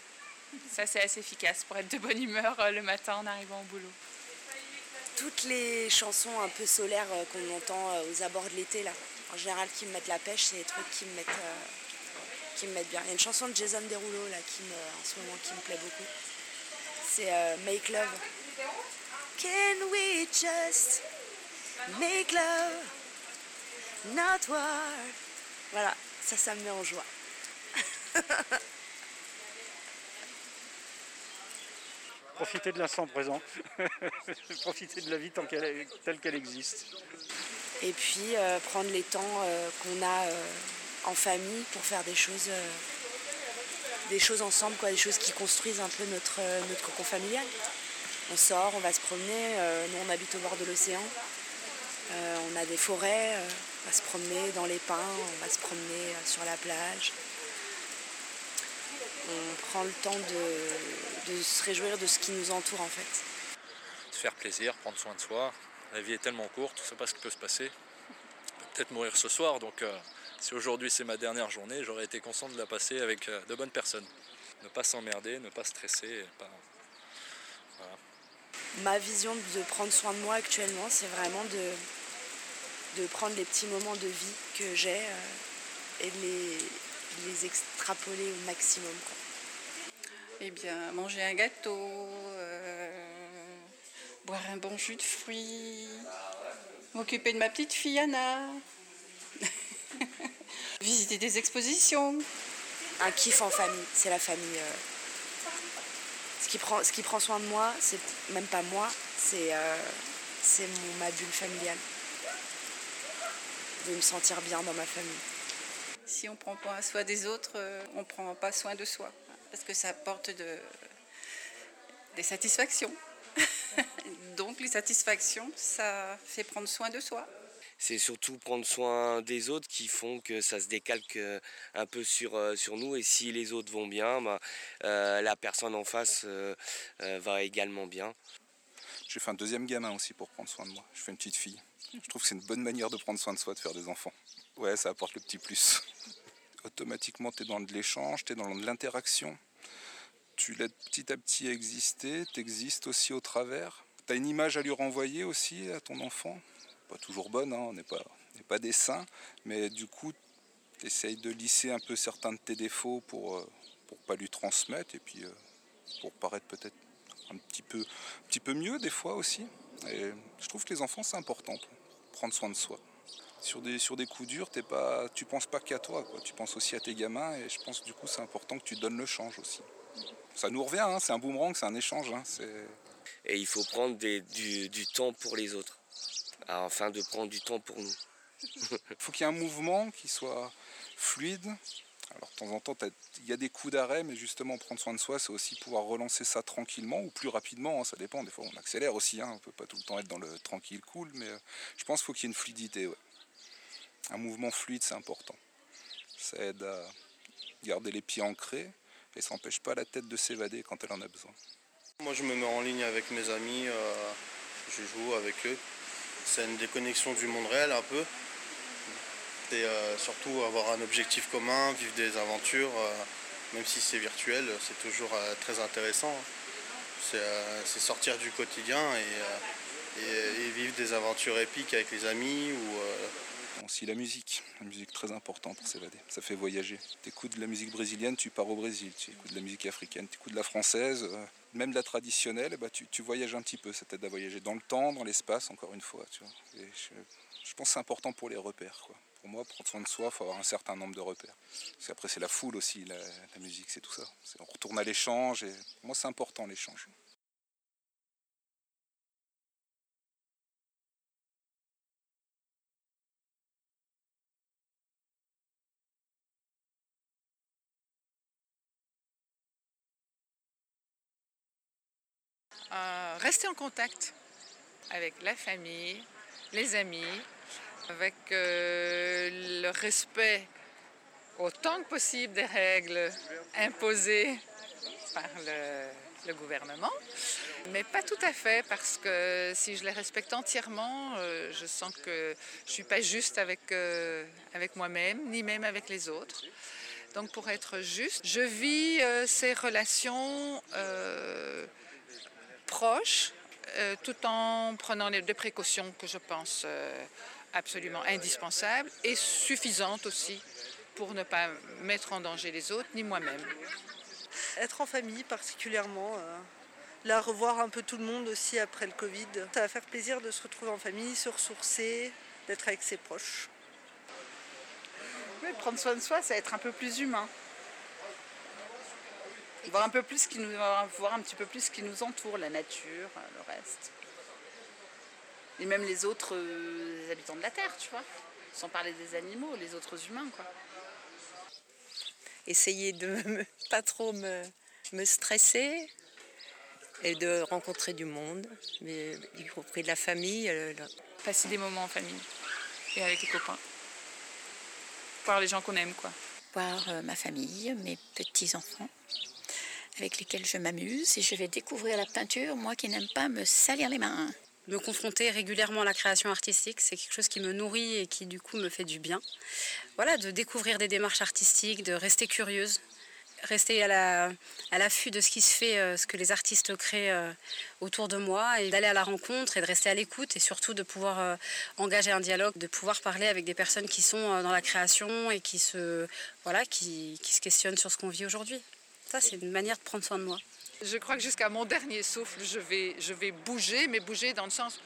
Ça, c'est assez efficace pour être de bonne humeur le matin en arrivant au boulot. Toutes les chansons un peu solaires qu'on entend aux abords de l'été, là, en général, qui me mettent la pêche, c'est des trucs qui me mettent, qui me mettent bien. Il y a une chanson de Jason Derulo, qui me, en ce moment, qui me plaît beaucoup. C'est Make Love. Can we just Make love, not war. Voilà, ça, ça me met en joie. Profiter de l'instant présent. Profiter de la vie tant qu'elle telle qu'elle existe. Et puis euh, prendre les temps euh, qu'on a euh, en famille pour faire des choses, des choses ensemble, quoi, des choses qui construisent un peu notre, notre cocon familial. On sort, on va se promener, nous on habite au bord de l'océan. Euh, on a des forêts, euh, On va se promener dans les pins, on va se promener euh, sur la plage. On prend le temps de, de se réjouir de ce qui nous entoure en fait. Se faire plaisir, prendre soin de soi. La vie est tellement courte, on ne sait pas ce qui peut se passer. On peut peut-être mourir ce soir, donc euh, si aujourd'hui c'est ma dernière journée, j'aurais été conscient de la passer avec euh, de bonnes personnes. Ne pas s'emmerder, ne pas stresser. Pas... Voilà. Ma vision de prendre soin de moi actuellement, c'est vraiment de, de prendre les petits moments de vie que j'ai euh, et de les, extrapoler au maximum. quoi. Eh bien, manger un gâteau, euh, boire un bon jus de fruits, m'occuper de ma petite fille Anna, visiter des expositions. Un kiff en famille, c'est la famille. euh. Ce, qui prend, ce qui prend soin de moi, c'est même pas moi, c'est euh, ma bulle familiale. De me sentir bien dans ma famille. Si on prend pas soin des autres, euh, on prend pas soin de soi. Parce que ça apporte de, des satisfactions. Donc les satisfactions, ça fait prendre soin de soi. c'est surtout prendre soin des autres qui font que ça se décalque euh, un peu sur, euh, sur nous. Et si les autres vont bien, bah, euh, la personne en face euh, euh, va également bien. J'ai fait un deuxième gamin aussi pour prendre soin de moi. Je fais une petite fille. Je trouve que c'est une bonne manière de prendre soin de soi, de faire des enfants. Ouais, ça apporte le petit plus. Automatiquement, tu es dans de l'échange, tu es dans de l'interaction. Tu l'aides petit à petit à exister, tu existes aussi au travers. Tu as une image à lui renvoyer aussi à ton enfant? Pas toujours bonne, hein, on n'est pas, pas des saints, mais du coup, tu essayes de lisser un peu certains de tes défauts pour ne pour pas lui transmettre et puis euh, pour paraître peut-être un petit peu, un petit peu mieux des fois aussi. Et je trouve que les enfants, c'est important prendre soin de soi. Sur des, sur des coups durs, t'es pas, tu penses pas qu'à toi, quoi. tu penses aussi à tes gamins et je pense du coup c'est important que tu donnes le change aussi. Ça nous revient, hein, c'est un boomerang, c'est un échange. hein. Et il faut prendre des- du, du temps pour les autres, afin de prendre du temps pour nous. Il faut qu'il y ait un mouvement qui soit fluide. Alors de temps en temps, il y a des coups d'arrêt, mais justement prendre soin de soi, c'est aussi pouvoir relancer ça tranquillement ou plus rapidement. hein, ça dépend. Des fois, on accélère aussi. Hein, on peut pas tout le temps être dans le tranquille, cool, mais euh, je pense qu'il faut qu'il y ait une fluidité. Un mouvement fluide, c'est important. Ça aide à garder les pieds ancrés et ça n'empêche pas la tête de s'évader quand elle en a besoin. Moi, je me mets en ligne avec mes amis, euh, je joue avec eux. C'est une déconnexion du monde réel un peu. Et euh, surtout avoir un objectif commun, vivre des aventures, euh, même si c'est virtuel, c'est toujours euh, très intéressant. C'est sortir du quotidien et, vivre des aventures épiques avec les amis Aussi la musique, la musique très importante pour s'évader, ça fait voyager. Tu écoutes de la musique brésilienne, tu pars au Brésil, tu écoutes de la musique africaine, tu écoutes de la française, même de la traditionnelle, bah, tu, voyages un petit peu, ça t'aide à voyager dans le temps, dans l'espace, encore une fois. Je, pense que c'est important pour les repères. Pour moi, prendre soin de soi, il faut avoir un certain nombre de repères. Parce qu'après, c'est la foule aussi, la, musique, c'est tout ça. On retourne à l'échange, et pour moi, c'est important l'échange. Euh, rester en contact avec la famille, les amis, avec euh, le respect autant que possible des règles imposées par le, gouvernement, mais pas tout à fait parce que si je les respecte entièrement, euh, je sens que je suis pas juste avec, euh, avec moi-même, ni même avec les autres. Donc pour être juste, je vis ces relations proches, tout en prenant les des précautions que je pense absolument indispensables et suffisantes aussi pour ne pas mettre en danger les autres ni moi-même. Être en famille particulièrement, euh, là revoir un peu tout le monde aussi après le Covid. Ça va faire plaisir de se retrouver en famille, se ressourcer, d'être avec ses proches. Oui, prendre soin de soi, c'est être un peu plus humain. Voir un peu plus ce qui nous, voir un petit peu plus ce qui nous entoure, la nature, le reste. Et même les autres euh, habitants de la Terre, tu vois. Sans parler des animaux, les autres humains, quoi. essayer de me- pas trop me, me stresser et de rencontrer du monde, mais y compris de la famille. euh, Passer des moments en famille et avec les copains. voir les gens qu'on aime, quoi. Voir euh, ma famille, mes petits-enfants, avec lesquels je m'amuse. Et je vais découvrir la peinture, moi qui n'aime pas me salir les mains. Me confronter régulièrement à la création artistique, c'est quelque chose qui me nourrit et qui du coup me fait du bien. Voilà, de découvrir des démarches artistiques, de rester curieuse, rester à la- à l'affût de ce qui se fait, euh, ce que les artistes créent euh, autour de moi, et d'aller à la rencontre et de rester à l'écoute, et surtout de pouvoir euh, engager un dialogue, de pouvoir parler avec des personnes qui sont dans la création et qui se, voilà, qui se questionnent sur ce qu'on vit aujourd'hui. Ça, c'est une manière de prendre soin de moi. Je crois que jusqu'à mon dernier souffle, je vais, bouger, mais bouger dans le sens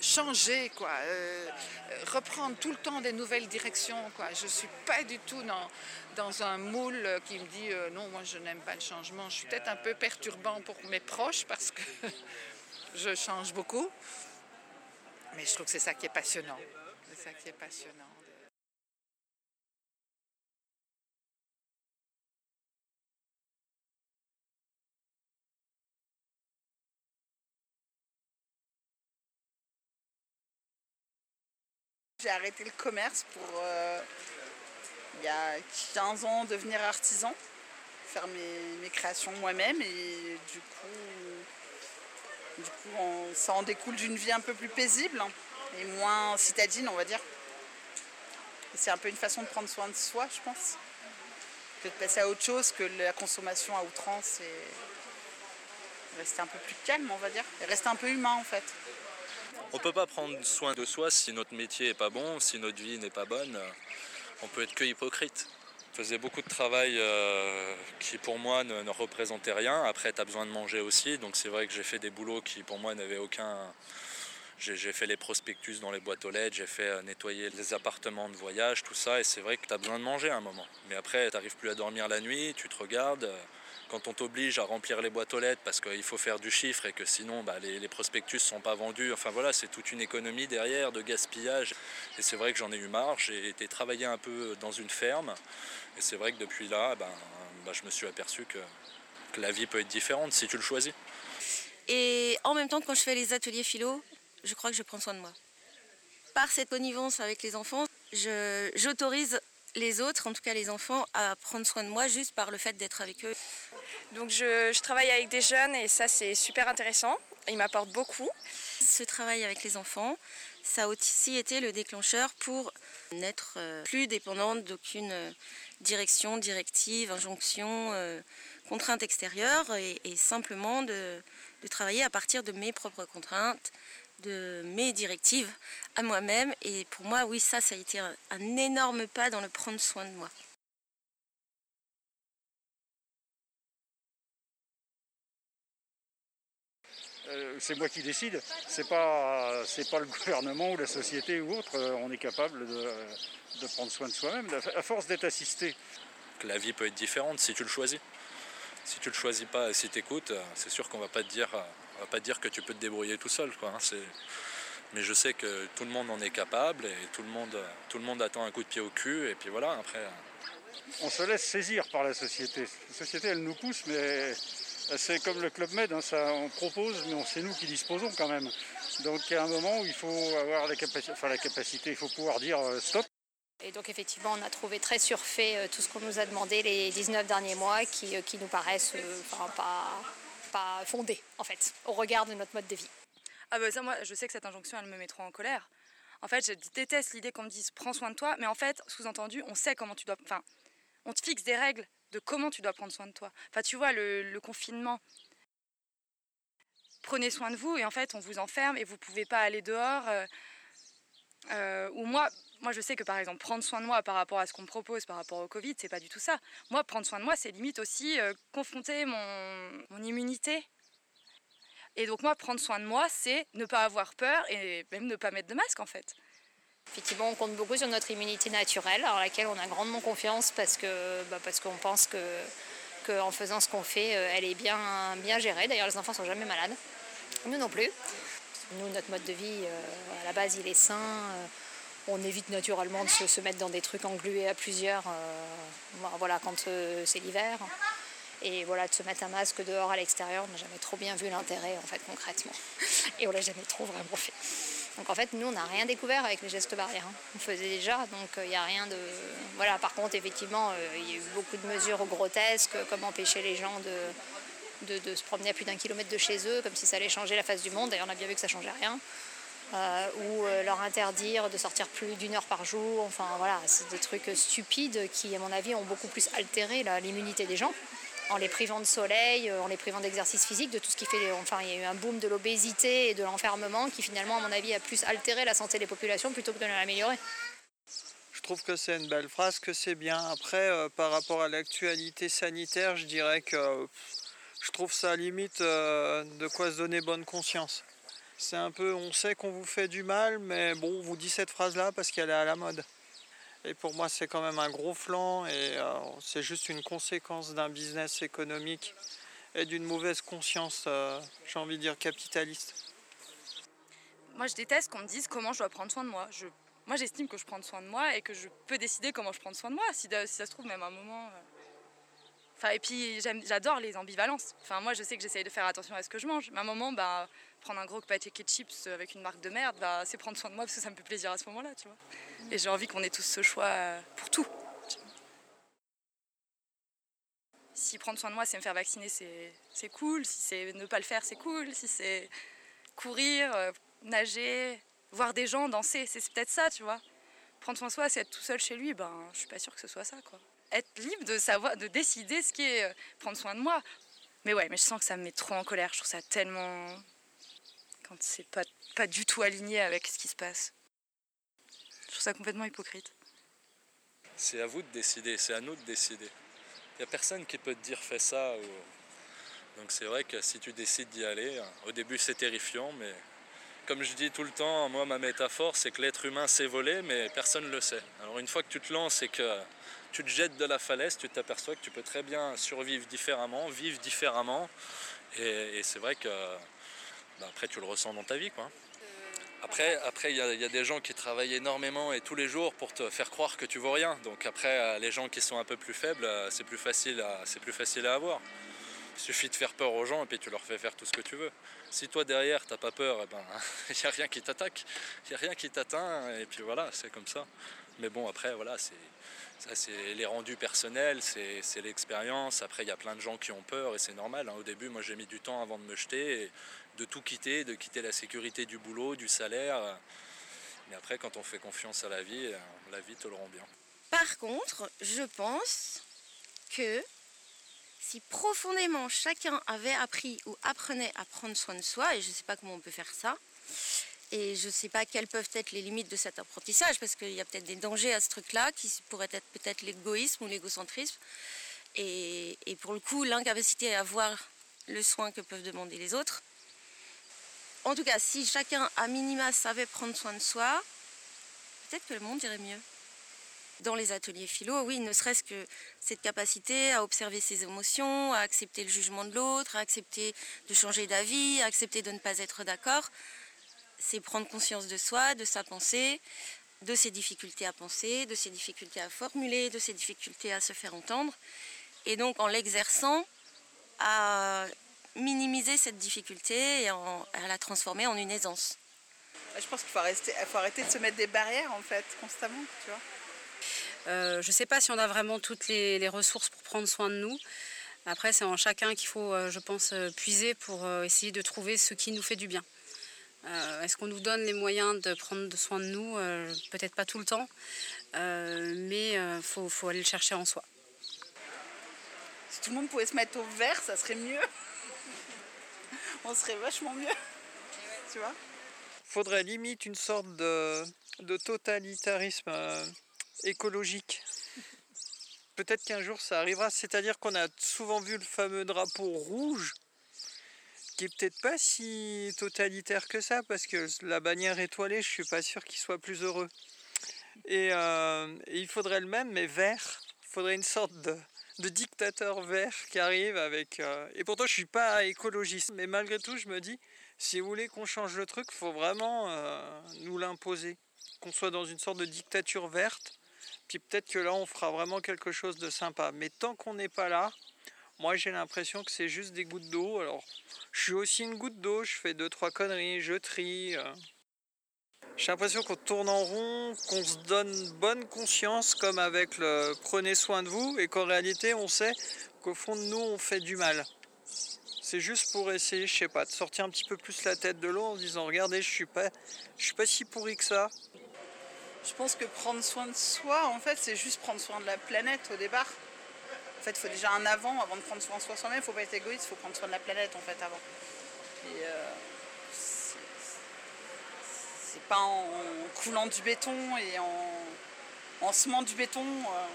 changer, quoi. euh, euh, reprendre tout le temps des nouvelles directions, quoi. Je suis pas du tout dans, dans un moule qui me dit euh, non, moi je n'aime pas le changement. Je suis peut-être un peu perturbant pour mes proches parce que je change beaucoup. Mais je trouve que c'est ça qui est passionnant. C'est ça qui est passionnant. J'ai arrêté le commerce pour, euh, il y a 15 ans, devenir artisan, faire mes, créations moi-même et du coup, du coup ça en découle d'une vie un peu plus paisible et moins citadine, on va dire. C'est un peu une façon de prendre soin de soi, je pense, que de passer à autre chose que la consommation à outrance et rester un peu plus calme, on va dire, et rester un peu humain en fait. On peut pas prendre soin de soi si notre métier est pas bon, si notre vie n'est pas bonne. euh, On peut être que hypocrite. Je faisais beaucoup de travail euh, qui pour moi ne, ne représentait rien. Après, tu as besoin de manger aussi. Donc c'est vrai que j'ai fait des boulots qui pour moi n'avaient aucun... J'ai fait les prospectus dans les boîtes aux lettres, j'ai fait euh, nettoyer les appartements de voyage, tout ça. Et c'est vrai que tu as besoin de manger à un moment. Mais après, tu n'arrives plus à dormir la nuit, tu te regardes. Quand on t'oblige à remplir les boîtes aux lettres parce qu'il faut faire du chiffre et que sinon bah, les, prospectus ne sont pas vendus, enfin voilà, c'est toute une économie derrière de gaspillage. Et c'est vrai que j'en ai eu marre. J'ai été travailler un peu dans une ferme. Et c'est vrai que depuis là, ben, ben, je me suis aperçu que, que la vie peut être différente si tu le choisis. Et en même temps, quand je fais les ateliers philo, je crois que je prends soin de moi. Par cette connivence avec les enfants, j'autorise les autres, en tout cas les enfants, à prendre soin de moi juste par le fait d'être avec eux. Donc je, je travaille avec des jeunes et ça c'est super intéressant. Ils m'apportent beaucoup. Ce travail avec les enfants, ça a aussi été le déclencheur pour n'être euh, plus dépendante d'aucune euh, direction, directive, injonction, euh, contrainte extérieure et, et simplement de, de travailler à partir de mes propres contraintes, de mes directives à moi-même. Et pour moi, oui, ça, ça a été un, un énorme pas dans le prendre soin de moi. Euh, c'est moi qui décide, c'est pas, c'est pas le gouvernement ou la société ou autre. Euh, On est capable de, de prendre soin de soi-même, à force d'être assisté. La vie peut être différente si tu le choisis. Si tu le choisis pas et si tu écoutes, c'est sûr qu'on va pas dire, on va pas te dire que tu peux te débrouiller tout seul. Hein, Mais je sais que tout le monde en est capable et tout le monde, tout le monde attend un coup de pied au cul et puis voilà, après. On se laisse saisir par la société. La société, elle nous pousse, mais c'est comme le Club Med, hein, ça, on propose, mais c'est nous qui disposons quand même. Donc il y a un moment où il faut avoir la capacité, il faut pouvoir dire euh, stop. Et donc effectivement, on a trouvé très surfait euh, tout ce qu'on nous a demandé les 19 derniers mois qui, euh, qui nous paraissent euh, pas, pas fondés en fait, au regard de notre mode de vie. Ah bah ça, moi, je sais que cette injonction, elle me met trop en colère. En fait, je déteste l'idée qu'on me dise prends soin de toi, mais en fait, sous-entendu, on sait comment tu dois. Enfin, on te fixe des règles de comment tu dois prendre soin de toi. Enfin, tu vois, le, confinement. Prenez soin de vous et en fait, on vous enferme et vous pouvez pas aller dehors. ou moi, moi, je sais que par exemple, prendre soin de moi par rapport à ce qu'on me propose par rapport au Covid, c'est pas du tout ça. Moi, prendre soin de moi, c'est limite aussi euh, confronter mon, mon immunité et donc moi, prendre soin de moi, c'est ne pas avoir peur et même ne pas mettre de masque en fait. Effectivement, on compte beaucoup sur notre immunité naturelle, à laquelle on a grandement confiance parce que bah, parce qu'on pense que qu'en faisant ce qu'on fait, euh, elle est bien bien gérée. D'ailleurs, les enfants sont jamais malades, nous non plus. Nous, notre mode de vie, euh, à la base, il est sain. On évite naturellement de se, mettre dans des trucs englués à plusieurs, euh, voilà, quand euh, c'est l'hiver. Et voilà, de se mettre un masque dehors à l'extérieur, on n'a jamais trop bien vu l'intérêt en fait concrètement. Et on l'a jamais trop vraiment fait. Donc en fait, nous, on n'a rien découvert avec les gestes barrières. hein. On faisait déjà, donc il n'y a rien de... Voilà, par contre, effectivement, euh, il y a eu beaucoup de mesures grotesques, comme empêcher les gens de, se promener à plus d'un kilomètre de chez eux, comme si ça allait changer la face du monde. D'ailleurs, on a bien vu que ça changeait rien. Euh, ou euh, leur interdire de sortir plus d'une heure par jour. Enfin voilà, c'est des trucs stupides qui, à mon avis, ont beaucoup plus altéré l'immunité des gens en les privant de soleil, euh, en les privant d'exercice physique, de tout ce qui fait. Enfin, il y a eu un boom de l'obésité et de l'enfermement qui, finalement, à mon avis, a plus altéré la santé des populations plutôt que de l'améliorer. Je trouve que c'est une belle phrase, que c'est bien. Après, par rapport à l'actualité sanitaire, je dirais que je trouve ça limite de quoi se donner bonne conscience. C'est un peu, on sait qu'on vous fait du mal, mais bon, on vous dit cette phrase-là parce qu'elle est à la mode. Et pour moi, c'est quand même un gros flanc et euh, c'est juste une conséquence d'un business économique et d'une mauvaise conscience, euh, j'ai envie de dire, capitaliste. Moi, je déteste qu'on me dise comment je dois prendre soin de moi. Je, moi, j'estime que je prends soin de moi et que je peux décider comment je prends soin de moi. Si, ça se trouve, même un moment. euh. Enfin, et puis, j'adore les ambivalences. Enfin, moi, je sais que j'essaye de faire attention à ce que je mange. Mais à un moment, bah, prendre un gros paquet de chips avec une marque de merde, bah, c'est prendre soin de moi parce que ça me fait plaisir à ce moment-là, tu vois. Et j'ai envie qu'on ait tous ce choix euh, pour tout. Si prendre soin de moi, c'est me faire vacciner, c'est cool. Si c'est ne pas le faire, c'est cool. Si c'est courir, euh, nager, voir des gens danser, c'est peut-être ça, tu vois. Prendre soin de soi, c'est être tout seul chez lui, ben, je suis pas sûre que ce soit ça, quoi. Être libre de savoir, de décider ce qui est euh, prendre soin de moi. Mais ouais, mais je sens que ça me met trop en colère. Je trouve ça tellement. C'est pas, pas du tout aligné avec ce qui se passe. Je trouve ça complètement hypocrite. C'est à vous de décider, c'est à nous de décider. Il n'y a personne qui peut te dire fais ça. Donc c'est vrai que si tu décides d'y aller, euh, au début c'est terrifiant, mais comme je dis tout le temps, moi ma métaphore c'est que l'être humain sait voler, mais personne ne le sait. Alors une fois que tu te lances et que tu te jettes de la falaise, tu t'aperçois que tu peux très bien survivre différemment, vivre différemment. Et c'est vrai que bah, après tu le ressens dans ta vie. quoi. Après, après, il y, a- il y des gens qui travaillent énormément et tous les jours pour te faire croire que tu vaux rien. Donc après, euh, les gens qui sont un peu plus faibles, euh, c'est plus facile à, c'est plus facile à avoir. Il suffit de faire peur aux gens et puis tu leur fais faire tout ce que tu veux. Si toi derrière t'as pas peur, eh ben il n'y a rien qui t'attaque, il n'y a rien qui t'atteint et puis voilà, c'est comme ça. Mais bon après voilà, c'est ça c'est les rendus personnels, c'est c'est l'expérience. Après il y a plein de gens qui ont peur et c'est normal. hein. Au début moi j'ai mis du temps avant de me jeter, et de tout quitter, de quitter la sécurité du boulot, du salaire. Mais après quand on fait confiance à la vie, la vie te le rend bien. Par contre, je pense que si profondément chacun avait appris ou apprenait à prendre soin de soi, et je ne sais pas comment on peut faire ça, et je ne sais pas quelles peuvent être les limites de cet apprentissage, parce qu'il y a peut-être des dangers à ce truc-là, qui pourraient être peut-être l'égoïsme ou l'égocentrisme, et, et pour le coup, l'incapacité à voir le soin que peuvent demander les autres. En tout cas, si chacun à minima savait prendre soin de soi, peut-être que le monde irait mieux. Dans les ateliers philo, oui, ne serait-ce que cette capacité à observer ses émotions, à accepter le jugement de l'autre, à accepter de changer d'avis, à accepter de ne pas être d'accord, c'est prendre conscience de soi, de sa pensée, de ses difficultés à penser, de ses difficultés à formuler, de ses difficultés à se faire entendre, et donc en l'exerçant, à minimiser cette difficulté et en- à la transformer en une aisance. Je pense qu'il faut, rester- faut arrêter de se mettre des barrières en fait, constamment, tu vois. Euh, je ne sais pas si on a vraiment toutes les, les ressources pour prendre soin de nous. Après, c'est en chacun qu'il faut, euh, je pense, euh, puiser pour essayer de trouver ce qui nous fait du bien. Euh, Est-ce qu'on nous donne les moyens de prendre soin de nous? Euh, Peut-être pas tout le temps, euh, mais il faut, faut aller le chercher en soi. Si tout le monde pouvait se mettre au vert, ça serait mieux. On serait vachement mieux. Tu vois faudrait limite une sorte de, de totalitarisme euh, écologique. Peut-être qu'un jour ça arrivera, c'est-à-dire qu'on a souvent vu le fameux drapeau rouge, qui est peut-être pas si totalitaire que ça, parce que la bannière étoilée, je suis pas sûr qu'il soit plus heureux. Et, euh, et il faudrait le même, mais vert. Il faudrait une sorte de, de dictateur vert qui arrive avec. euh, Et pourtant, je suis pas écologiste, mais malgré tout, je me dis, si vous voulez qu'on change le truc, faut vraiment euh, nous l'imposer. Qu'on soit dans une sorte de dictature verte. Puis peut-être que là, on fera vraiment quelque chose de sympa. Mais tant qu'on n'est pas là, Moi j'ai l'impression que c'est juste des gouttes d'eau. Alors je suis aussi une goutte d'eau, je fais deux trois conneries, je trie. euh. J'ai l'impression qu'on tourne en rond, qu'on se donne bonne conscience comme avec le prenez soin de vous et qu'en réalité on sait qu'au fond de nous on fait du mal. C'est juste pour essayer, je sais pas, de sortir un petit peu plus la tête de l'eau en se disant regardez je suis pas, je suis pas si pourri que ça. Je pense que prendre soin de soi, en fait, c'est juste prendre soin de la planète au départ. En fait, il faut déjà un avant, avant de prendre soin de soi soi-même. Il faut pas être égoïste, il faut prendre soin de la planète, en fait, avant. Euh, c'est pas en coulant du béton et en, semant du béton euh,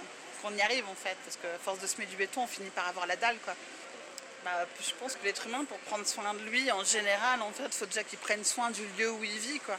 qu'on y arrive, en fait. Parce qu'à force de semer du béton, on finit par avoir la dalle, quoi. Bah, je pense que l'être humain, pour prendre soin de lui, en général, en fait, il faut déjà qu'il prenne soin du lieu où il vit, quoi.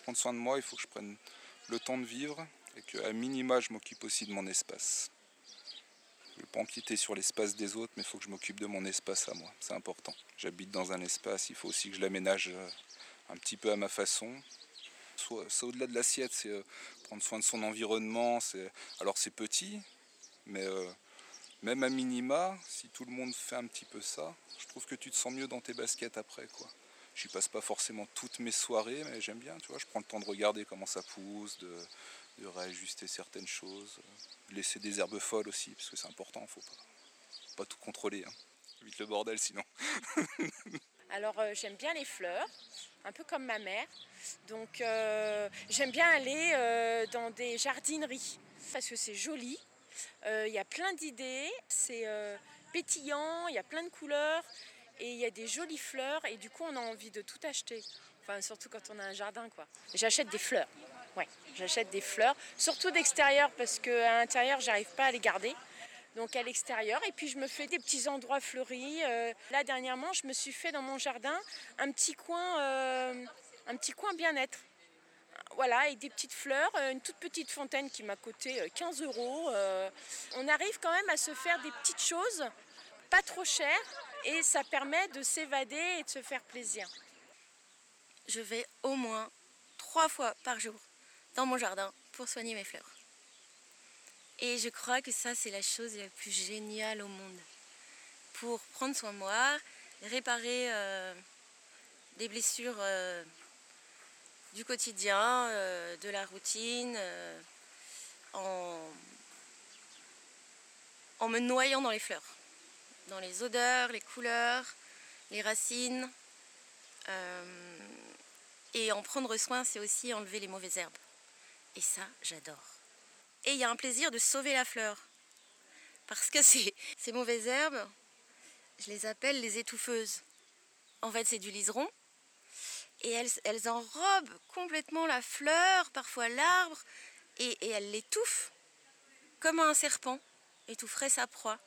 Prendre soin de moi, il faut que je prenne le temps de vivre et qu'à minima, je m'occupe aussi de mon espace. Je ne vais pas empiéter sur l'espace des autres, mais il faut que je m'occupe de mon espace à moi. C'est important. J'habite dans un espace, il faut aussi que je l'aménage euh, un petit peu à ma façon. C'est au-delà de l'assiette, c'est euh, prendre soin de son environnement. Alors c'est petit, mais euh, même à minima, si tout le monde fait un petit peu ça, je trouve que tu te sens mieux dans tes baskets après. quoi. Je passe pas forcément toutes mes soirées, mais j'aime bien, tu vois. Je prends le temps de regarder comment ça pousse, de, de réajuster certaines choses, de laisser des herbes folles aussi, parce que c'est important, faut pas, pas tout contrôler. Hein. Vite le bordel sinon. Alors euh, j'aime bien les fleurs, un peu comme ma mère. Donc euh, j'aime bien aller euh, dans des jardineries parce que c'est joli. Euh, Il y a plein d'idées, c'est euh, pétillant, il y a plein de couleurs et il y a des jolies fleurs et du coup on a envie de tout acheter. Enfin surtout quand on a un jardin quoi. J'achète des fleurs. Ouais, j'achète des fleurs, surtout d'extérieur parce qu'à l'intérieur j'arrive pas à les garder. Donc à l'extérieur et puis je me fais des petits endroits fleuris. Euh, là dernièrement je me suis fait dans mon jardin un petit coin, euh, un petit coin bien-être. Voilà, avec des petites fleurs, euh, une toute petite fontaine qui m'a coûté euh, 15 euros. On arrive quand même à se faire des petites choses, pas trop chères, et ça permet de s'évader et de se faire plaisir. Je vais au moins trois fois par jour dans mon jardin pour soigner mes fleurs. Et je crois que ça, c'est la chose la plus géniale au monde. Pour prendre soin de moi, réparer euh, des blessures euh, du quotidien, euh, de la routine, euh, en me noyant dans les fleurs, dans les odeurs, les couleurs, les racines. Euh, et en prendre soin, c'est aussi enlever les mauvaises herbes. Et ça, j'adore. Et il y a un plaisir de sauver la fleur. Parce que ces, mauvaises herbes, je les appelle les étouffeuses. En fait, c'est du liseron. Et elles, elles enrobent complètement la fleur, parfois l'arbre, et, et elles l'étouffent comme un serpent étoufferait sa proie.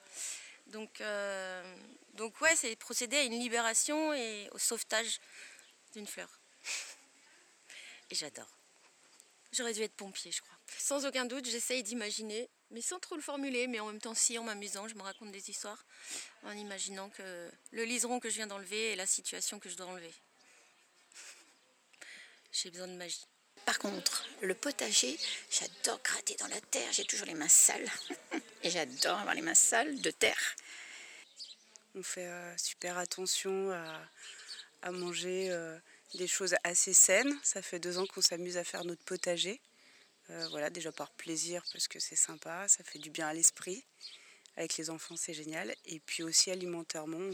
Donc, euh, donc ouais, c'est procéder à une libération et au sauvetage d'une fleur. Et j'adore. J'aurais dû être pompier, je crois. Sans aucun doute, j'essaye d'imaginer, mais sans trop le formuler, mais en même temps, si, en m'amusant, je me raconte des histoires, en imaginant que le liseron que je viens d'enlever est la situation que je dois enlever. J'ai besoin de magie. Par contre, le potager, j'adore gratter dans la terre, j'ai toujours les mains sales. Et j'adore avoir les mains sales de terre. On fait euh, super attention à, manger euh, des choses assez saines. Ça fait deux ans qu'on s'amuse à faire notre potager. Euh, voilà, déjà par plaisir parce que c'est sympa, ça fait du bien à l'esprit. Avec les enfants, c'est génial. Et puis aussi alimentairement,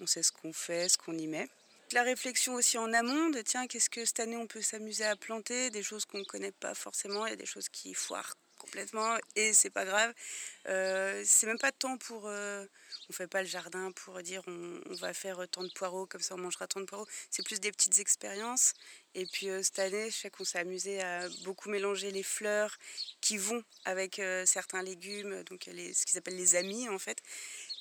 On sait ce qu'on fait, ce qu'on y met. La réflexion aussi en amont de tiens, qu'est-ce que cette année on peut s'amuser à planter, des choses qu'on ne connaît pas forcément, il y a des choses qui foirent complètement et c'est pas grave. Euh, c'est même pas temps pour. Euh, on fait pas le jardin pour dire on, va faire tant de poireaux, comme ça on mangera tant de poireaux. C'est plus des petites expériences. Et puis euh, cette année, je sais qu'on s'est amusé à beaucoup mélanger les fleurs qui vont avec certains légumes, donc les, ce qu'ils appellent les amis en fait.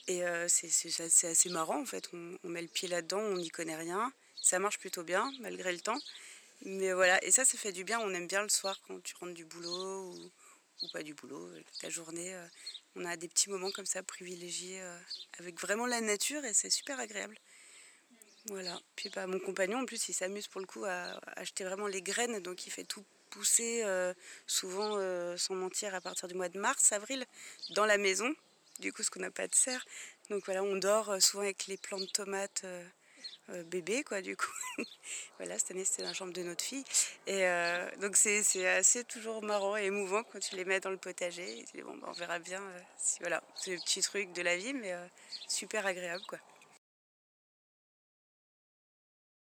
Et c'est assez marrant en fait. On, met le pied là-dedans, on n'y connaît rien. Ça marche plutôt bien malgré le temps. Mais voilà, et ça, ça fait du bien. On aime bien le soir quand tu rentres du boulot ou, pas du boulot, la journée. Euh, on a des petits moments comme ça privilégiés euh, avec vraiment la nature et c'est super agréable. Voilà. Puis bah, mon compagnon, en plus, il s'amuse pour le coup à, acheter vraiment les graines, donc il fait tout pousser, euh, souvent sans mentir, à partir du mois de mars, avril, dans la maison. Du coup, ce qu'on n'a pas de serre. Donc voilà, on dort souvent avec les plants de tomates euh, bébé, quoi, du coup. voilà, cette année, c'était la chambre de notre fille. Et euh, donc, c'est assez toujours marrant et émouvant quand tu les mets dans le potager. bon, bah, on verra bien. Euh, si, voilà, c'est le petit truc de la vie, mais super agréable, quoi.